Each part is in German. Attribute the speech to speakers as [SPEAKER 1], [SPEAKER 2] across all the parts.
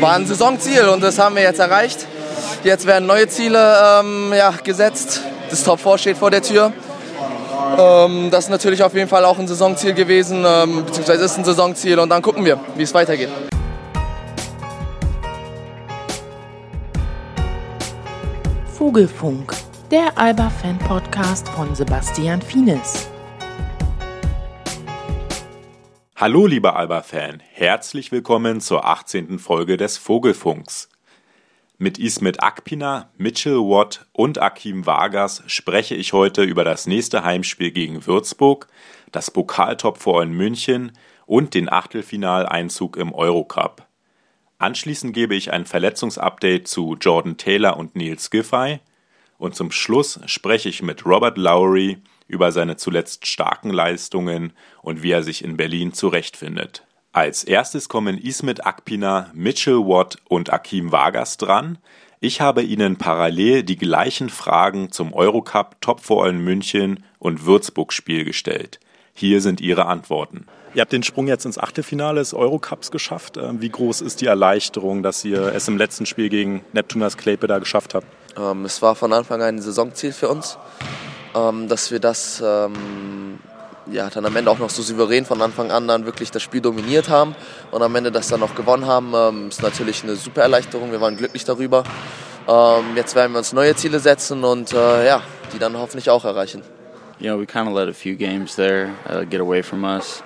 [SPEAKER 1] War ein Saisonziel und das haben wir jetzt erreicht. Jetzt werden neue Ziele ähm, ja, gesetzt. Das Top 4 steht vor der Tür. Ähm, das ist natürlich auf jeden Fall auch ein Saisonziel gewesen, ähm, beziehungsweise ist ein Saisonziel und dann gucken wir, wie es weitergeht.
[SPEAKER 2] Vogelfunk, der Alba-Fan-Podcast von Sebastian Fienes.
[SPEAKER 3] Hallo, lieber Alba-Fan, herzlich willkommen zur 18. Folge des Vogelfunks. Mit Ismet Akpina, Mitchell Watt und Akim Vargas spreche ich heute über das nächste Heimspiel gegen Würzburg, das Pokaltop vor in München und den Achtelfinaleinzug im Eurocup. Anschließend gebe ich ein Verletzungsupdate zu Jordan Taylor und Neil Giffey und zum Schluss spreche ich mit Robert Lowry über seine zuletzt starken Leistungen und wie er sich in Berlin zurechtfindet. Als erstes kommen Ismet Akpina, Mitchell Watt und Akim Vargas dran. Ich habe ihnen parallel die gleichen Fragen zum Eurocup, Top 4 in München und Würzburg-Spiel gestellt. Hier sind ihre Antworten. Ihr habt den Sprung jetzt ins Achtelfinale des Eurocups geschafft. Ähm, wie groß ist die Erleichterung, dass ihr es im letzten Spiel gegen Neptunas Klepe da geschafft habt?
[SPEAKER 1] Ähm, es war von Anfang an ein Saisonziel für uns, ähm, dass wir das ähm, ja, dann am Ende auch noch so souverän von Anfang an dann wirklich das Spiel dominiert haben und am Ende das dann noch gewonnen haben, ähm, ist natürlich eine super Erleichterung. Wir waren glücklich darüber. Ähm, jetzt werden wir uns neue Ziele setzen und äh, ja, die dann hoffentlich auch erreichen.
[SPEAKER 4] You know, we kind of let a few games there uh, get away from us.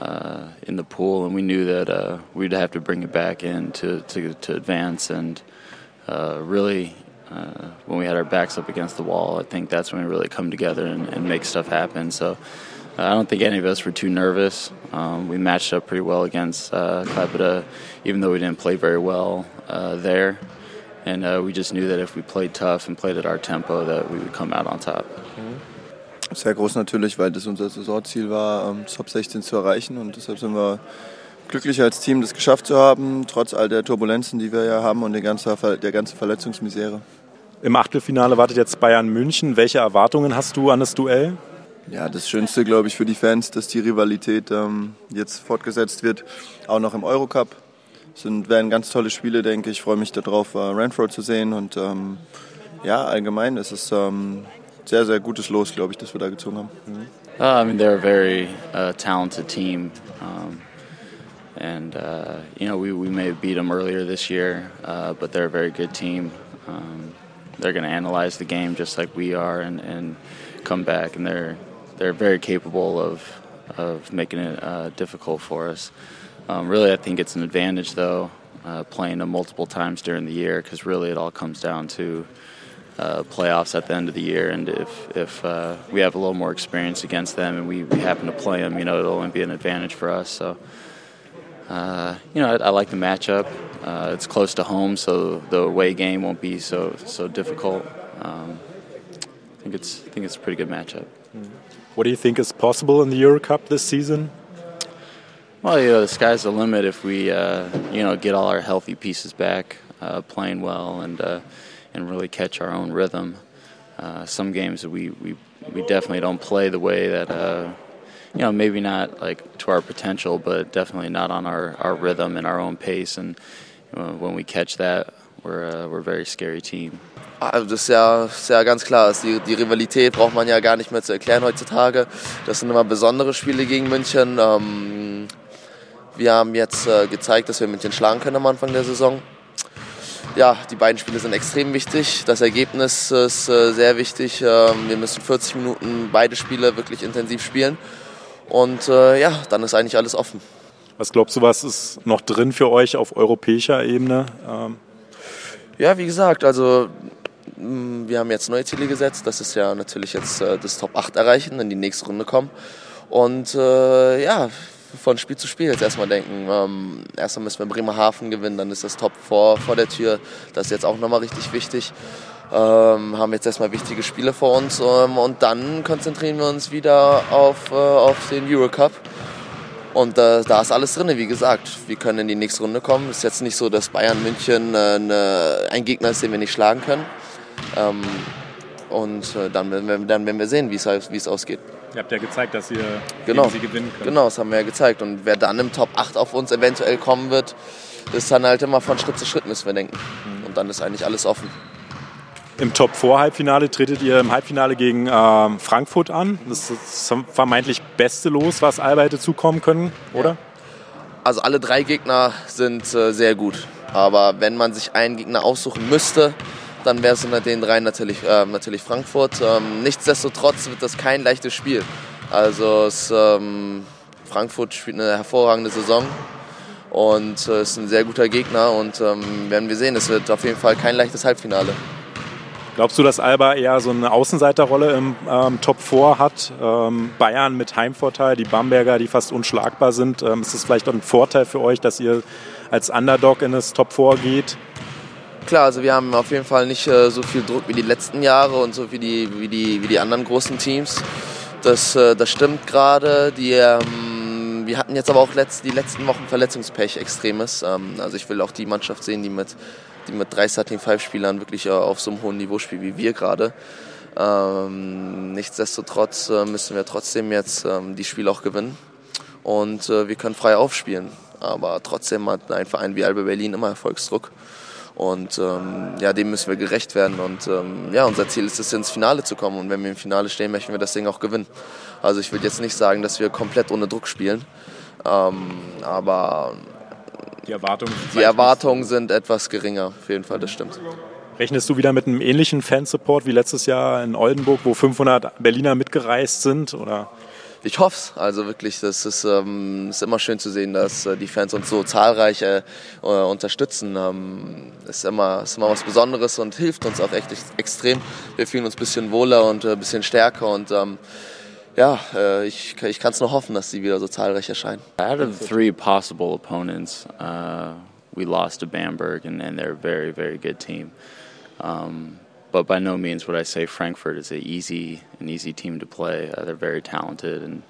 [SPEAKER 4] uh, in the pool, and we knew that uh, we'd have to bring it back in to, to, to advance. And uh, really, uh, when we had our backs up against the wall, I think that's when we really come together and, and make stuff happen. So uh, I don't think any of us were too nervous. Um, we matched up pretty well against uh, even though we didn't play very well uh, there. And we just knew that if we played tough and played at our tempo, that we would come out on top.
[SPEAKER 5] Sehr groß natürlich, weil das unser Saisonziel war, ähm, Top 16 zu erreichen. Und deshalb sind wir glücklich als Team, das geschafft zu haben, trotz all der Turbulenzen, die wir ja haben und der ganzen, der ganzen Verletzungsmisere.
[SPEAKER 3] Im Achtelfinale wartet jetzt Bayern München. Welche Erwartungen hast du an das Duell?
[SPEAKER 5] Ja, das Schönste, glaube ich, für die Fans, dass die Rivalität ähm, jetzt fortgesetzt wird, auch noch im Eurocup. Es sind, werden ganz tolle Spiele, denke ich. Ich freue mich darauf, äh, Renfro zu sehen. Und ähm, ja, allgemein ist es ähm, sehr, sehr gutes Los, glaube ich, das wir da gezogen haben. Mhm.
[SPEAKER 4] Uh, I mean, they're a very uh, talented team. Um, and, uh, you know, we, we may have beat them earlier this year, uh, but they're a very good team. Um, they're going to analyze the game just like we are and, and come back, and they're, they're very capable of, of making it uh, difficult for us. Um, really, I think it's an advantage, though, uh, playing them multiple times during the year because really it all comes down to uh, playoffs at the end of the year. And if if uh, we have a little more experience against them and we, we happen to play them, you know, it'll only be an advantage for us. So. Uh, you know, I, I, like the matchup. Uh, it's close to home, so the away game won't be so so difficult. Um, I think it's I think it's a pretty good matchup.
[SPEAKER 3] What do you think is possible in the Euro Cup this season?
[SPEAKER 4] Well, you know, the sky's the limit if we uh, you know get all our healthy pieces back, uh, playing well, and and really catch our own rhythm. Uh, some games we, we we definitely don't play the way that uh, you know maybe not like to our potential, but definitely not on our, our rhythm and our own pace. And you know, when we catch that, we're uh, we're a very scary team.
[SPEAKER 1] Also das ist ja, ist ja ganz klar. Die, die, Rivalität braucht man ja gar nicht mehr zu erklären heutzutage. Das sind immer besondere Spiele gegen München. Ähm, wir haben jetzt äh, gezeigt, dass wir München schlagen können am Anfang der Saison ja, die beiden Spiele sind extrem wichtig. Das Ergebnis ist äh, sehr wichtig. Ähm, wir müssen 40 Minuten beide Spiele wirklich intensiv spielen. Und äh, ja, dann ist eigentlich alles offen.
[SPEAKER 3] Was glaubst du, was ist noch drin für euch auf europäischer Ebene? Ähm
[SPEAKER 1] ja, wie gesagt, also mm, wir haben jetzt neue Ziele gesetzt. Das ist ja natürlich jetzt äh, das Top 8 erreichen, in die nächste Runde kommen. Und äh, ja, von Spiel zu Spiel jetzt erstmal denken. Ähm, erstmal müssen wir Bremerhaven gewinnen, dann ist das Top vor, vor der Tür. Das ist jetzt auch nochmal richtig wichtig. Ähm, haben jetzt erstmal wichtige Spiele vor uns ähm, und dann konzentrieren wir uns wieder auf, äh, auf den Eurocup. Und äh, da ist alles drin, wie gesagt. Wir können in die nächste Runde kommen. Es ist jetzt nicht so, dass Bayern München äh, ne, ein Gegner ist, den wir nicht schlagen können. Ähm, und äh, dann, werden wir, dann werden wir sehen, wie es ausgeht.
[SPEAKER 3] Ihr habt ja gezeigt, dass ihr
[SPEAKER 1] genau.
[SPEAKER 3] sie gewinnen könnt.
[SPEAKER 1] Genau, das haben wir ja gezeigt. Und wer dann im Top 8 auf uns eventuell kommen wird, ist dann halt immer von Schritt zu Schritt, müssen wir denken. Mhm. Und dann ist eigentlich alles offen.
[SPEAKER 3] Im Top 4 Halbfinale tretet ihr im Halbfinale gegen ähm, Frankfurt an. Das ist das vermeintlich beste Los, was Alba hätte zukommen können, oder?
[SPEAKER 1] Also alle drei Gegner sind äh, sehr gut. Aber wenn man sich einen Gegner aussuchen müsste, dann wäre es unter den drei natürlich, äh, natürlich Frankfurt. Ähm, nichtsdestotrotz wird das kein leichtes Spiel. Also es, ähm, Frankfurt spielt eine hervorragende Saison und äh, ist ein sehr guter Gegner und ähm, werden wir sehen, es wird auf jeden Fall kein leichtes Halbfinale.
[SPEAKER 3] Glaubst du, dass Alba eher so eine Außenseiterrolle im ähm, Top 4 hat? Ähm, Bayern mit Heimvorteil, die Bamberger, die fast unschlagbar sind. Ähm, ist das vielleicht auch ein Vorteil für euch, dass ihr als Underdog in das Top 4 geht?
[SPEAKER 1] Klar, also wir haben auf jeden Fall nicht äh, so viel Druck wie die letzten Jahre und so wie die, wie die, wie die anderen großen Teams. Das, äh, das stimmt gerade. Die, ähm, wir hatten jetzt aber auch letzt, die letzten Wochen Verletzungspech extremes. Ähm, also ich will auch die Mannschaft sehen, die mit die mit drei Starting Five Spielern wirklich äh, auf so einem hohen Niveau spielt wie wir gerade. Ähm, nichtsdestotrotz äh, müssen wir trotzdem jetzt ähm, die Spiele auch gewinnen und äh, wir können frei aufspielen. Aber trotzdem hat ein Verein wie Alba Berlin immer Erfolgsdruck. Und ähm, ja, dem müssen wir gerecht werden. Und ähm, ja, unser Ziel ist es, ins Finale zu kommen. Und wenn wir im Finale stehen, möchten wir das Ding auch gewinnen. Also ich will jetzt nicht sagen, dass wir komplett ohne Druck spielen. Ähm, aber
[SPEAKER 3] die Erwartungen,
[SPEAKER 1] die Erwartungen sind etwas geringer, auf jeden Fall, das stimmt.
[SPEAKER 3] Rechnest du wieder mit einem ähnlichen Fansupport wie letztes Jahr in Oldenburg, wo 500 Berliner mitgereist sind? Oder?
[SPEAKER 1] Ich hoffe es. Also wirklich, das ist, ähm, ist immer schön zu sehen, dass äh, die Fans uns so zahlreich äh, unterstützen. Ähm, ist, immer, ist immer was Besonderes und hilft uns auch echt extrem. Wir fühlen uns ein bisschen wohler und ein äh, bisschen stärker und ähm, ja, äh, ich, ich kann es nur hoffen, dass sie wieder so zahlreich erscheinen.
[SPEAKER 4] Out of three possible opponents, uh, we lost to Bamberg, and, and they're a very, very good team. Um, but by no means would I say Frankfurt is a easy, an easy team to play. Uh, they're very talented and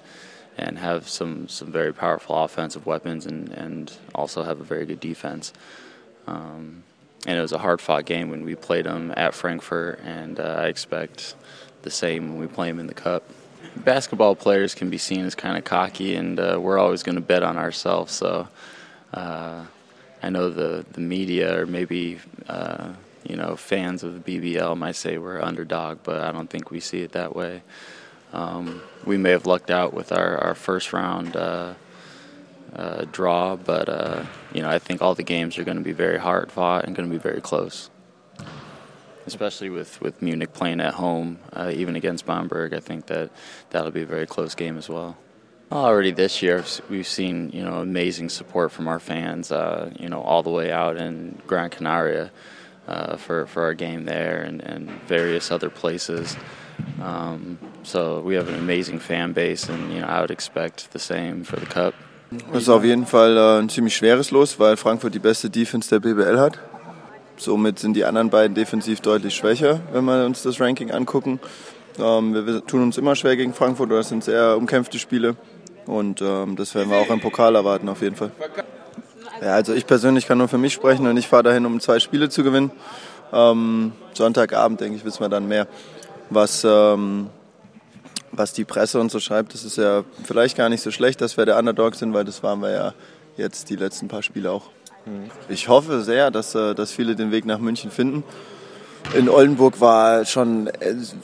[SPEAKER 4] and have some, some very powerful offensive weapons and, and also have a very good defense. Um, and it was a hard fought game when we played them at Frankfurt, and uh, I expect the same when we play them in the Cup basketball players can be seen as kind of cocky, and uh, we're always going to bet on ourselves. So uh, I know the the media or maybe uh, you know fans of the BBL might say we're underdog, but I don't think we see it that way. Um, we may have lucked out with our, our first round uh, uh, draw, but uh, you know I think all the games are going to be very hard fought and going to be very close especially with, with Munich playing at home, uh, even against Bamberg. I think that that'll be a very close game as well. Already this year, we've seen you know amazing support from our fans. Uh, you know all the way out in Gran Canaria uh, for for our game there, and, and various other places. Um, so we have an amazing fan base, and you know I would expect the same for the Cup.
[SPEAKER 5] Das ist auf jeden Fall äh, ein ziemlich schweres Los, weil Frankfurt die beste Defense der BBL hat. Somit sind die anderen beiden defensiv deutlich schwächer, wenn wir uns das Ranking angucken. Ähm, wir tun uns immer schwer gegen Frankfurt, das sind sehr umkämpfte Spiele. Und ähm, das werden wir auch im Pokal erwarten, auf jeden Fall. Ja, also ich persönlich kann nur für mich sprechen und ich fahre dahin, um zwei Spiele zu gewinnen. Ähm, Sonntagabend, denke ich, wissen wir dann mehr, was, was die Presse und so schreibt. Das ist ja vielleicht gar nicht so schlecht, dass wir der Underdog sind, weil das waren wir ja jetzt die letzten paar Spiele auch. Ich hoffe sehr, dass, äh, dass viele den Weg nach München finden. In Oldenburg war schon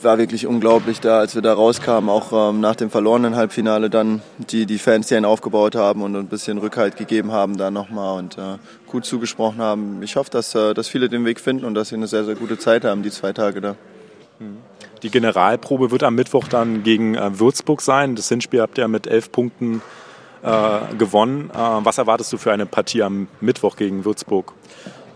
[SPEAKER 5] war wirklich unglaublich da, als wir da rauskamen, auch ähm, nach dem verlorenen Halbfinale dann die, die Fans, die einen aufgebaut haben und ein bisschen Rückhalt gegeben haben da nochmal und äh, gut zugesprochen haben. Ich hoffe, dass, äh, dass viele den Weg finden und dass sie eine sehr, sehr gute Zeit haben, die zwei Tage da.
[SPEAKER 3] Die Generalprobe wird am Mittwoch dann gegen äh, Würzburg sein. Das Hinspiel habt ihr mit elf Punkten äh, gewonnen. Äh, was erwartest du für eine Partie am Mittwoch gegen Würzburg?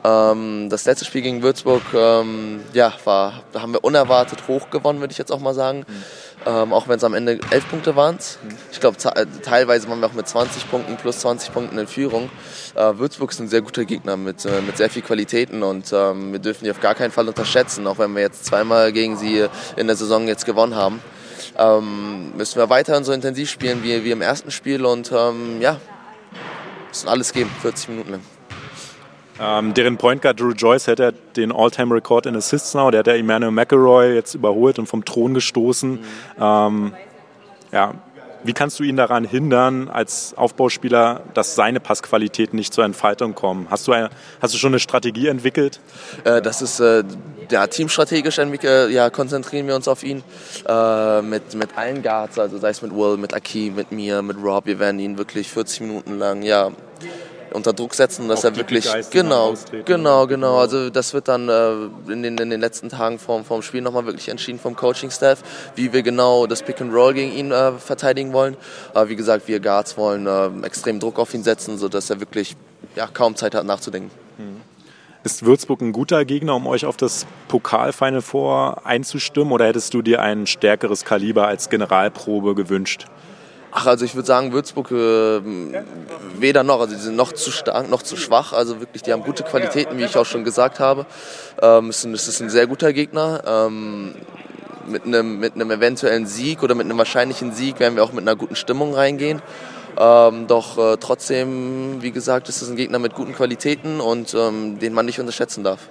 [SPEAKER 1] Ähm, das letzte Spiel gegen Würzburg, ähm, ja, war, da haben wir unerwartet hoch gewonnen, würde ich jetzt auch mal sagen. Mhm. Ähm, auch wenn es am Ende elf Punkte waren. Ich glaube, äh, teilweise waren wir auch mit 20 Punkten plus 20 Punkten in Führung. Äh, Würzburg ist ein sehr guter Gegner mit, äh, mit sehr viel Qualitäten und ähm, wir dürfen die auf gar keinen Fall unterschätzen, auch wenn wir jetzt zweimal gegen sie in der Saison jetzt gewonnen haben ähm, müssen wir weiterhin so intensiv spielen wie, wie im ersten Spiel und ähm, ja, müssen alles geben, 40 Minuten lang.
[SPEAKER 3] Ähm, deren Point Guard Drew Joyce hätte den All-Time-Rekord in Assists now. Der hat der Emmanuel McElroy jetzt überholt und vom Thron gestoßen. Mhm. Ähm, Ja, wie kannst du ihn daran hindern, als Aufbauspieler, dass seine Passqualitäten nicht zur Entfaltung kommen? Hast du, eine, hast du schon eine Strategie entwickelt?
[SPEAKER 1] Äh, das ist äh, ja, teamstrategisch entwickelt, ja, konzentrieren wir uns auf ihn äh, mit, mit allen Guards, also sei es mit Will, mit Aki, mit mir, mit Rob. Wir werden ihn wirklich 40 Minuten lang ja, unter Druck setzen, dass
[SPEAKER 3] Auch
[SPEAKER 1] er wirklich genau, genau, genau. Also das wird dann äh, in, den, in den letzten Tagen vorm, vorm Spiel nochmal wirklich entschieden vom Coaching-Staff, wie wir genau das Pick and Roll gegen ihn äh, verteidigen wollen. Aber wie gesagt, wir Guards wollen äh, extrem Druck auf ihn setzen, sodass er wirklich ja, kaum Zeit hat nachzudenken.
[SPEAKER 3] Ist Würzburg ein guter Gegner, um euch auf das Pokal-Final Four einzustimmen? Oder hättest du dir ein stärkeres Kaliber als Generalprobe gewünscht?
[SPEAKER 1] Ach, also ich würde sagen, Würzburg äh, weder noch, also die sind noch zu stark, noch zu schwach. Also wirklich, die haben gute Qualitäten, wie ich auch schon gesagt habe. Ähm, es, ist ein, es ist ein sehr guter Gegner. Ähm, mit einem, mit einem eventuellen Sieg oder mit einem wahrscheinlichen Sieg werden wir auch mit einer guten Stimmung reingehen. Ähm, doch äh, trotzdem, wie gesagt, ist es ein Gegner mit guten Qualitäten und ähm, den man nicht unterschätzen darf.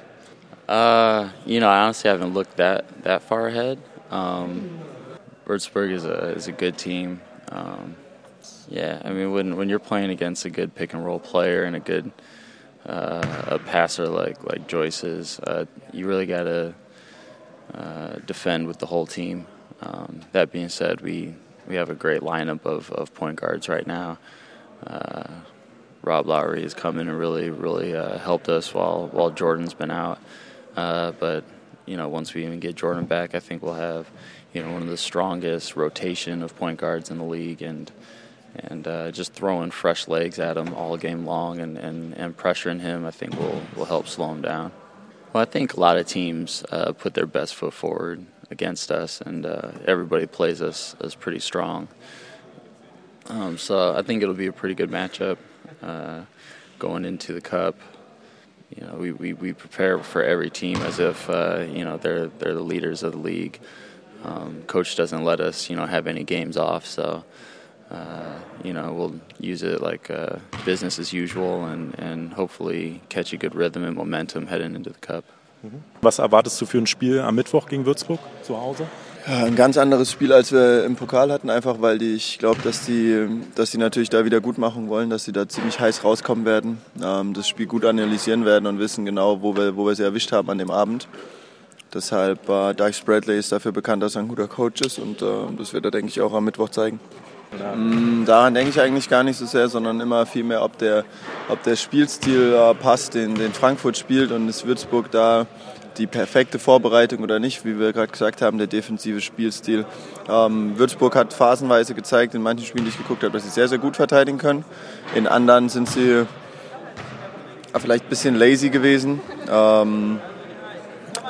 [SPEAKER 4] Uh, you know, I honestly haven't looked that that far ahead. Um, Würzburg is a is a good team. Um, yeah, I mean, when when you're playing against a good pick and roll player and a good uh, a passer like like Joyce is, uh, you really got to uh, defend with the whole team. Um, that being said, we we have a great lineup of, of point guards right now. Uh, Rob Lowry has come in and really, really uh, helped us while while Jordan's been out. Uh, but you know, once we even get Jordan back, I think we'll have you know one of the strongest rotation of point guards in the league, and and uh, just throwing fresh legs at him all game long and, and, and pressuring him, I think will will help slow him down. Well, I think a lot of teams uh, put their best foot forward against us, and uh, everybody plays us as pretty strong. Um, so I think it'll be a pretty good matchup uh, going into the cup. You know, we, we, we prepare for every team as if uh, you know they're they're the leaders of the league. Um, coach doesn't let us you know have any games off, so uh, you know we'll use it like uh, business as usual and, and hopefully catch a good rhythm and momentum heading into the cup.
[SPEAKER 3] Was erwartest du für ein Spiel am Mittwoch gegen Würzburg zu Hause?
[SPEAKER 5] Ja, ein ganz anderes Spiel, als wir im Pokal hatten, einfach weil die, ich glaube, dass die, dass die natürlich da wieder gut machen wollen, dass sie da ziemlich heiß rauskommen werden, ähm, das Spiel gut analysieren werden und wissen genau, wo wir, wo wir sie erwischt haben an dem Abend. Deshalb, äh, Dykes Bradley ist dafür bekannt, dass er ein guter Coach ist und äh, das wird er, denke ich, auch am Mittwoch zeigen. Mm, Daran denke ich eigentlich gar nicht so sehr, sondern immer vielmehr, ob der, ob der Spielstil äh, passt, den, den Frankfurt spielt und ist Würzburg da die perfekte Vorbereitung oder nicht, wie wir gerade gesagt haben, der defensive Spielstil. Ähm, Würzburg hat phasenweise gezeigt, in manchen Spielen, die ich geguckt habe, dass sie sehr, sehr gut verteidigen können. In anderen sind sie äh, vielleicht ein bisschen lazy gewesen. Ähm,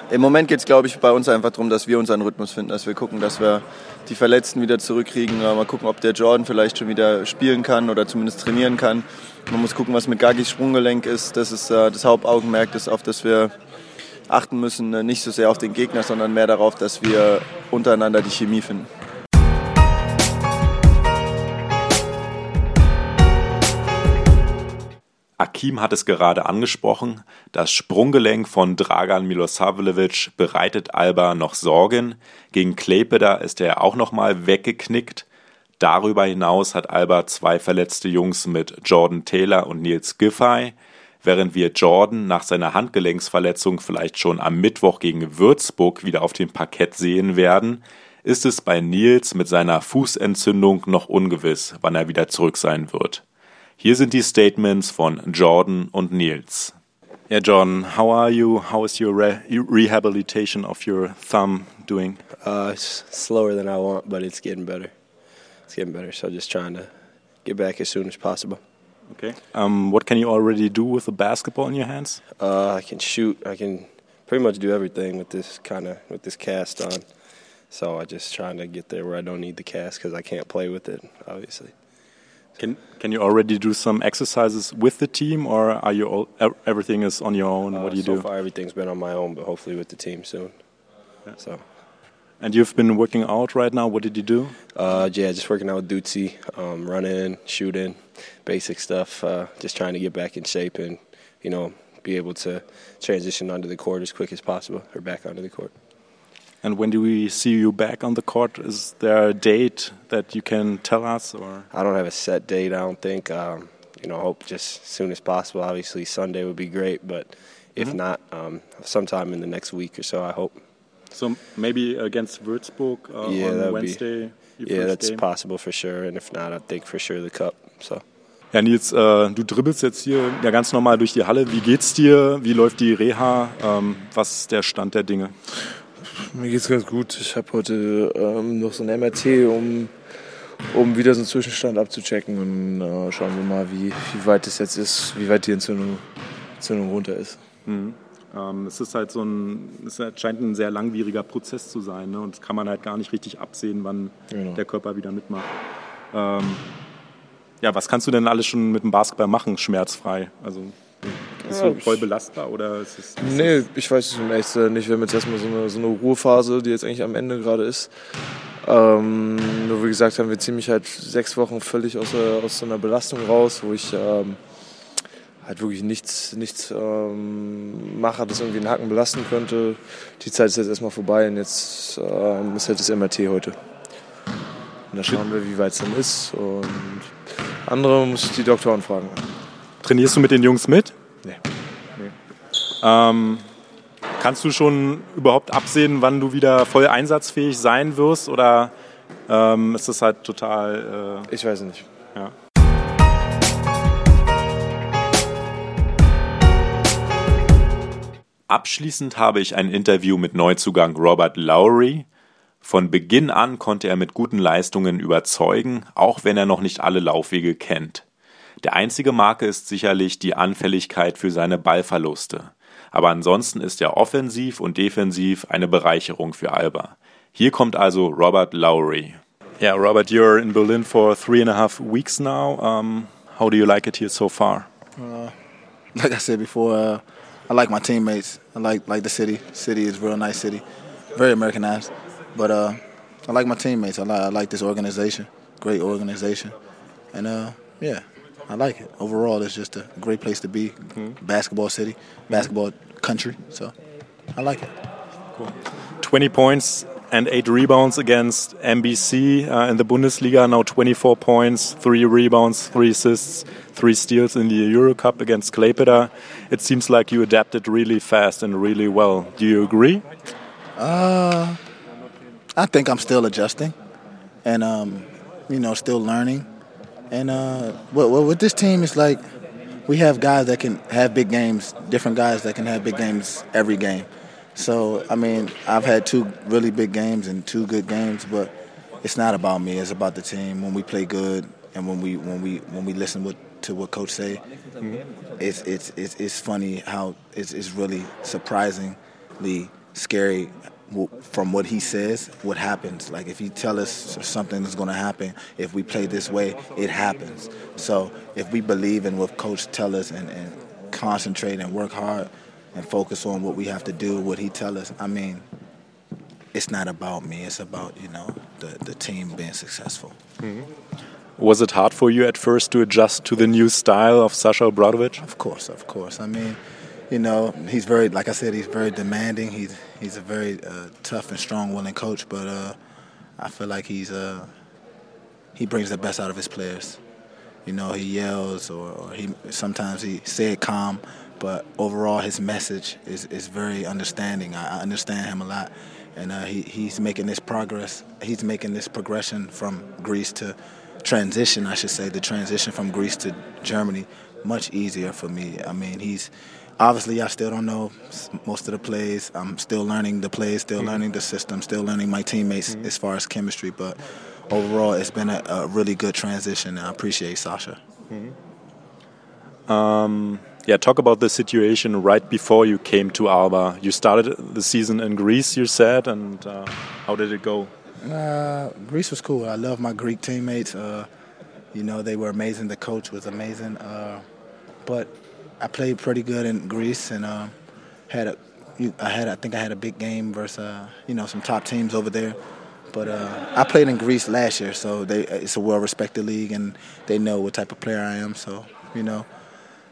[SPEAKER 5] Im Moment geht es, glaube ich, bei uns einfach darum, dass wir unseren Rhythmus finden, dass wir gucken, dass wir die Verletzten wieder zurückkriegen. Mal gucken, ob der Jordan vielleicht schon wieder spielen kann oder zumindest trainieren kann. Man muss gucken, was mit Gagis Sprunggelenk ist. Das ist äh, das Hauptaugenmerk, das, auf das wir achten müssen. Nicht so sehr auf den Gegner, sondern mehr darauf, dass wir untereinander die Chemie finden.
[SPEAKER 3] Akim hat es gerade angesprochen. Das Sprunggelenk von Dragan Milosavljevic bereitet Alba noch Sorgen. Gegen Klepeda ist er auch nochmal weggeknickt. Darüber hinaus hat Alba zwei verletzte Jungs mit Jordan Taylor und Nils Giffey. Während wir Jordan nach seiner Handgelenksverletzung vielleicht schon am Mittwoch gegen Würzburg wieder auf dem Parkett sehen werden, ist es bei Nils mit seiner Fußentzündung noch ungewiss, wann er wieder zurück sein wird. Hier sind die Statements von Jordan und Nils. Yeah, Jordan, how are you? How is your re rehabilitation of your thumb doing?
[SPEAKER 6] Uh, it's slower than I want, but it's getting better. It's getting better. So just trying to get back as soon as possible.
[SPEAKER 3] Okay. Um, what can you already do with the basketball in your hands?
[SPEAKER 6] Uh, I can shoot. I can pretty much do everything with this kind of with this cast on. So I'm just trying to get there where I don't need the cast because I can't play with it, obviously.
[SPEAKER 3] Can Can you already do some exercises with the team, or are you all, everything is on your own?
[SPEAKER 6] Uh,
[SPEAKER 3] what do you
[SPEAKER 6] so
[SPEAKER 3] do?
[SPEAKER 6] far, everything's been on my own, but hopefully with the team soon. So,
[SPEAKER 3] And you've been working out right now. What did you do?
[SPEAKER 6] uh, yeah, just working out with Dutzy, um, running, shooting, basic stuff. Uh, just trying to get back in shape and you know be able to transition onto the court as quick as possible or back onto the court.
[SPEAKER 3] And when do we see you back on the court? Is there a date that you can tell us? Or
[SPEAKER 6] I don't have a set date. I don't think. Um, you know, hope just as soon as possible. Obviously, Sunday would be great, but if
[SPEAKER 3] Mhm.
[SPEAKER 6] not, um, sometime in the next week or so, I hope.
[SPEAKER 3] so maybe against Würzburg uh,
[SPEAKER 6] Yeah,
[SPEAKER 3] on
[SPEAKER 6] would be-
[SPEAKER 3] Wednesday.
[SPEAKER 6] Yeah, that's
[SPEAKER 3] game?
[SPEAKER 6] possible for sure. And if not, I think for sure the cup. So.
[SPEAKER 3] Ja, Nils, äh, du dribbelst jetzt hier ja ganz normal durch die Halle. Wie geht's dir? Wie läuft die Reha? Ähm, was ist der Stand der Dinge?
[SPEAKER 7] Mir geht's ganz gut. Ich habe heute ähm, noch so ein MRT, um, um wieder so einen Zwischenstand abzuchecken und äh, schauen wir mal, wie, wie weit es jetzt ist, wie weit die Entzündung, Entzündung runter ist.
[SPEAKER 3] Mhm. Ähm, es ist halt so ein, es scheint ein sehr langwieriger Prozess zu sein, ne? Und das kann man halt gar nicht richtig absehen, wann
[SPEAKER 7] Genau.
[SPEAKER 3] der Körper wieder mitmacht. Ähm, ja, was kannst du denn alles schon mit dem Basketball machen, schmerzfrei? Also bist
[SPEAKER 7] Ja,
[SPEAKER 3] du voll belastbar oder ist es? Ist
[SPEAKER 7] Nee, ich weiß es ehrlich zu sein nicht. Wir haben jetzt erstmal so eine, so eine Ruhephase, die jetzt eigentlich am Ende gerade ist. Ähm, nur wie gesagt, haben wir ziemlich halt sechs Wochen völlig aus, aus so einer Belastung raus, wo ich ähm, halt wirklich nichts, nichts ähm, mache, das irgendwie den Hacken belasten könnte. Die Zeit ist jetzt erstmal vorbei und jetzt ähm, ist halt das MRT heute. Und da schauen wir, wie weit es dann ist. Und andere muss ich die Doktoren fragen.
[SPEAKER 3] Trainierst du mit den Jungs mit?
[SPEAKER 7] Nee.
[SPEAKER 3] Ähm, kannst du schon überhaupt absehen, wann du wieder voll einsatzfähig sein wirst? Oder ähm, ist das halt total.
[SPEAKER 7] Ich weiß nicht.
[SPEAKER 3] Äh, ja. Abschließend habe ich ein Interview mit Neuzugang Robert Lowry. Von Beginn an konnte er mit guten Leistungen überzeugen, auch wenn er noch nicht alle Laufwege kennt. Der einzige Marke ist sicherlich die Anfälligkeit für seine Ballverluste. Aber ansonsten ist er offensiv und defensiv eine Bereicherung für Alba. Hier kommt also Robert Lowry. Yeah, Robert, you're in Berlin for three and a half weeks now. Um, how do you like it here so far?
[SPEAKER 8] Uh, like I said before, uh, I like my teammates. I like like the city. City is a real nice city, very Americanized. But uh, I like my teammates. I like I like this organization, great organization, and uh, yeah, I like it. Overall, it's just a great place to be. Basketball city, basketball country. So I like it. Cool.
[SPEAKER 3] 20 points and 8 rebounds against MBC uh, in the Bundesliga. Now 24 points, 3 rebounds, 3 assists, 3 steals in the Euro Cup against Klaipeda. It seems like you adapted really fast and really well. Do you agree?
[SPEAKER 8] Uh, I think I'm still adjusting, and um, you know, still learning. And uh, what with this team is like, we have guys that can have big games, different guys that can have big games every game. So I mean, I've had two really big games and two good games, but it's not about me. It's about the team. When we play good and when we when we when we listen to what coach say, it's it's it's it's funny how it's, it's really surprisingly scary from what he says, what happens. Like if he tell us something is going to happen, if we play this way, it happens. So if we believe in what coach tell us and, and concentrate and work hard and focus on what we have to do, what he tell us, I mean, it's not about me. It's about you know the the team being successful. Mm-hmm.
[SPEAKER 3] Was it hard for you at first to adjust to the new style of Sasha Obradovic?
[SPEAKER 8] Of course, of course. I mean, you know, he's very, like I said, he's very demanding. He's he's a very uh, tough and strong, willing coach. But uh, I feel like he's uh, he brings the best out of his players. You know, he yells or, or he sometimes he say it calm, but overall his message is, is very understanding. I, I understand him a lot, and uh, he he's making this progress. He's making this progression from Greece to transition, I should say, the transition from Greece to Germany much easier for me. I mean, he's obviously I still don't know most of the plays. I'm still learning the plays, still learning the system, still learning my teammates as far as chemistry. But overall, it's been a, a really good transition, and I appreciate Sasha.
[SPEAKER 3] Um, yeah, talk about the situation right before you came to Alba. You started the season in Greece, you said, and uh, how did it go?
[SPEAKER 8] Uh, Greece was cool. I love my Greek teammates. Uh, you know, they were amazing. The coach was amazing. Uh, but I played pretty good in Greece and uh, had a, I had, I think I had a big game versus, uh, you know, some top teams over there. But uh, I played in Greece last year, so they, it's a well-respected league, and they know what type of player I am. So, you know,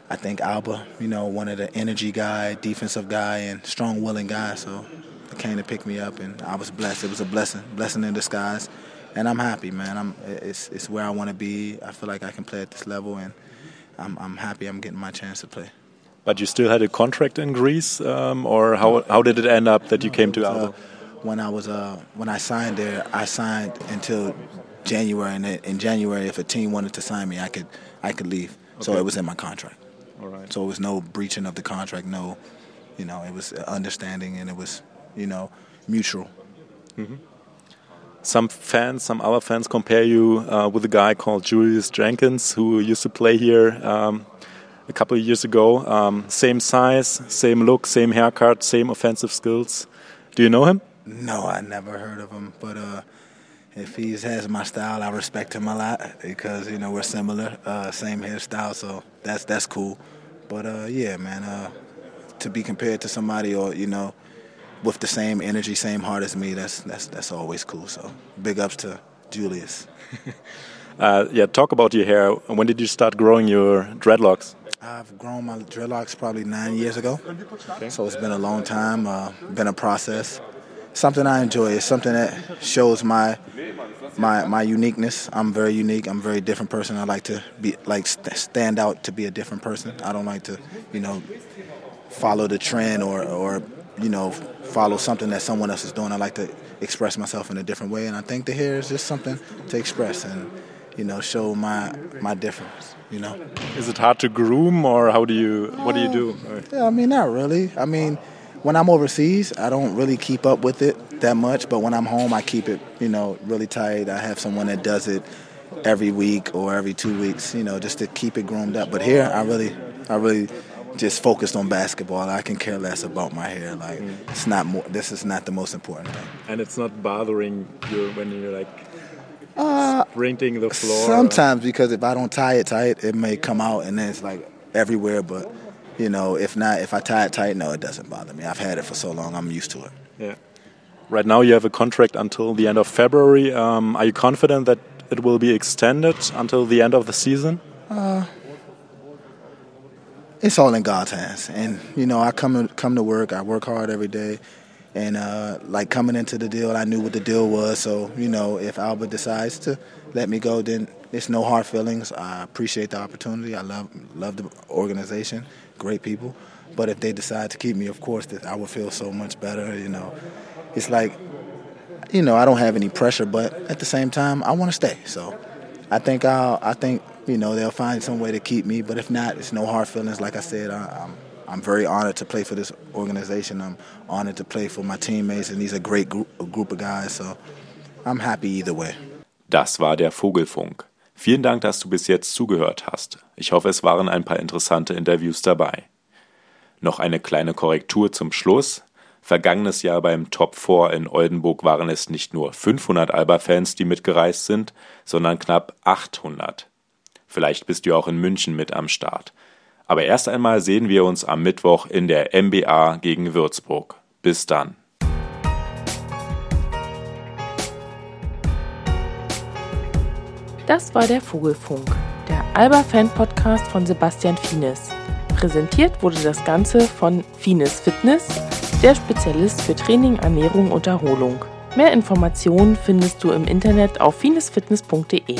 [SPEAKER 8] I think Alba, you know, one of the energy guy, defensive guy, and strong, willing guy. So, they came to pick me up, and I was blessed. It was a blessing, blessing in disguise, and I'm happy, man. I'm it's it's where I want to be. I feel like I can play at this level, and I'm I'm happy. I'm getting my chance to play.
[SPEAKER 3] But you still had a contract in Greece, um, or how how did it end up that you came to
[SPEAKER 8] Uh,
[SPEAKER 3] Alba?
[SPEAKER 8] when I was uh, when I signed there, I signed until January, and in January, if a team wanted to sign me, I could I could leave. So it was in my contract.
[SPEAKER 3] All right.
[SPEAKER 8] So it was no breaching of the contract. No, you know, it was understanding, and it was you know mutual.
[SPEAKER 3] Some fans, some other fans compare you uh, with a guy called Julius Jenkins who used to play here um, a couple of years ago. Um, same size, same look, same haircut, same offensive skills. Do you know him?
[SPEAKER 8] No, I never heard of him, but uh, if he has my style, I respect him a lot because you know we're similar, uh, same hairstyle, so that's that's cool. But uh, yeah, man, uh, to be compared to somebody or you know with the same energy, same heart as me, that's that's that's always cool. So big ups to Julius.
[SPEAKER 3] Uh, yeah, talk about your hair. When did you start growing your dreadlocks?
[SPEAKER 8] I've grown my dreadlocks probably nine years ago, so it's been a long time. Uh, been a process. Something I enjoy. It's something that shows my my my uniqueness. I'm very unique. I'm a very different person. I like to be like st- stand out to be a different person. I don't like to, you know, follow the trend or or you know follow something that someone else is doing. I like to express myself in a different way, and I think the hair is just something to express and you know show my my difference. You know.
[SPEAKER 3] Is it hard to groom, or how do you? What do you do?
[SPEAKER 8] Uh, yeah, I mean, not really. I mean, when I'm overseas, I don't really keep up with it that much. But when I'm home, I keep it, you know, really tight. I have someone that does it every week or every two weeks, you know, just to keep it groomed up. But here, I really, I really just focused on basketball. I can care less about my hair. Like, it's not more. This is not the most important thing.
[SPEAKER 3] And it's not bothering you when you're like
[SPEAKER 8] Uh,
[SPEAKER 3] sprinting the floor.
[SPEAKER 8] Sometimes because if I don't tie it tight, it may come out and then it's like everywhere. But you know, if not, if I tie it tight, no, it doesn't bother me. I've had it for so long, I'm used to it.
[SPEAKER 3] Yeah. Right now, you have a contract until the end of February. Um, are you confident that it will be extended until the end of the season?
[SPEAKER 8] It's all in God's hands. And you know, I come to, come to work. I work hard every day, and uh, like coming into the deal, I knew what the deal was. So you know, if Alba decides to let me go, then it's no hard feelings. I appreciate the opportunity. I love love the organization, great people. But if they decide to keep me, of course, that I would feel so much better. You know, it's like, you know, I don't have any pressure, but at the same time, I want to stay. So I think I'll, I think you know they'll find some way to keep me. But if not, it's no hard feelings. Like I said, I, I'm I'm very honored to play for this organization. I'm honored to play for my teammates, and these are a great group, a group of guys. So I'm happy either way.
[SPEAKER 3] Das war der Vogelfunk. Vielen Dank, dass du bis jetzt zugehört hast. Ich hoffe, es waren ein paar interessante Interviews dabei. Noch eine kleine Korrektur zum Schluss. Vergangenes Jahr beim Top 4 in Oldenburg waren es nicht nur 500 Alba-Fans, die mitgereist sind, sondern knapp 800. Vielleicht bist du auch in München mit am Start. Aber erst einmal sehen wir uns am Mittwoch in der MBA gegen Würzburg. Bis dann.
[SPEAKER 2] Das war der Vogelfunk, der Alba-Fan-Podcast von Sebastian Fienes. Präsentiert wurde das Ganze von Fienes Fitness, der Spezialist für Training, Ernährung und Erholung. Mehr Informationen findest du im Internet auf finesfitness.de.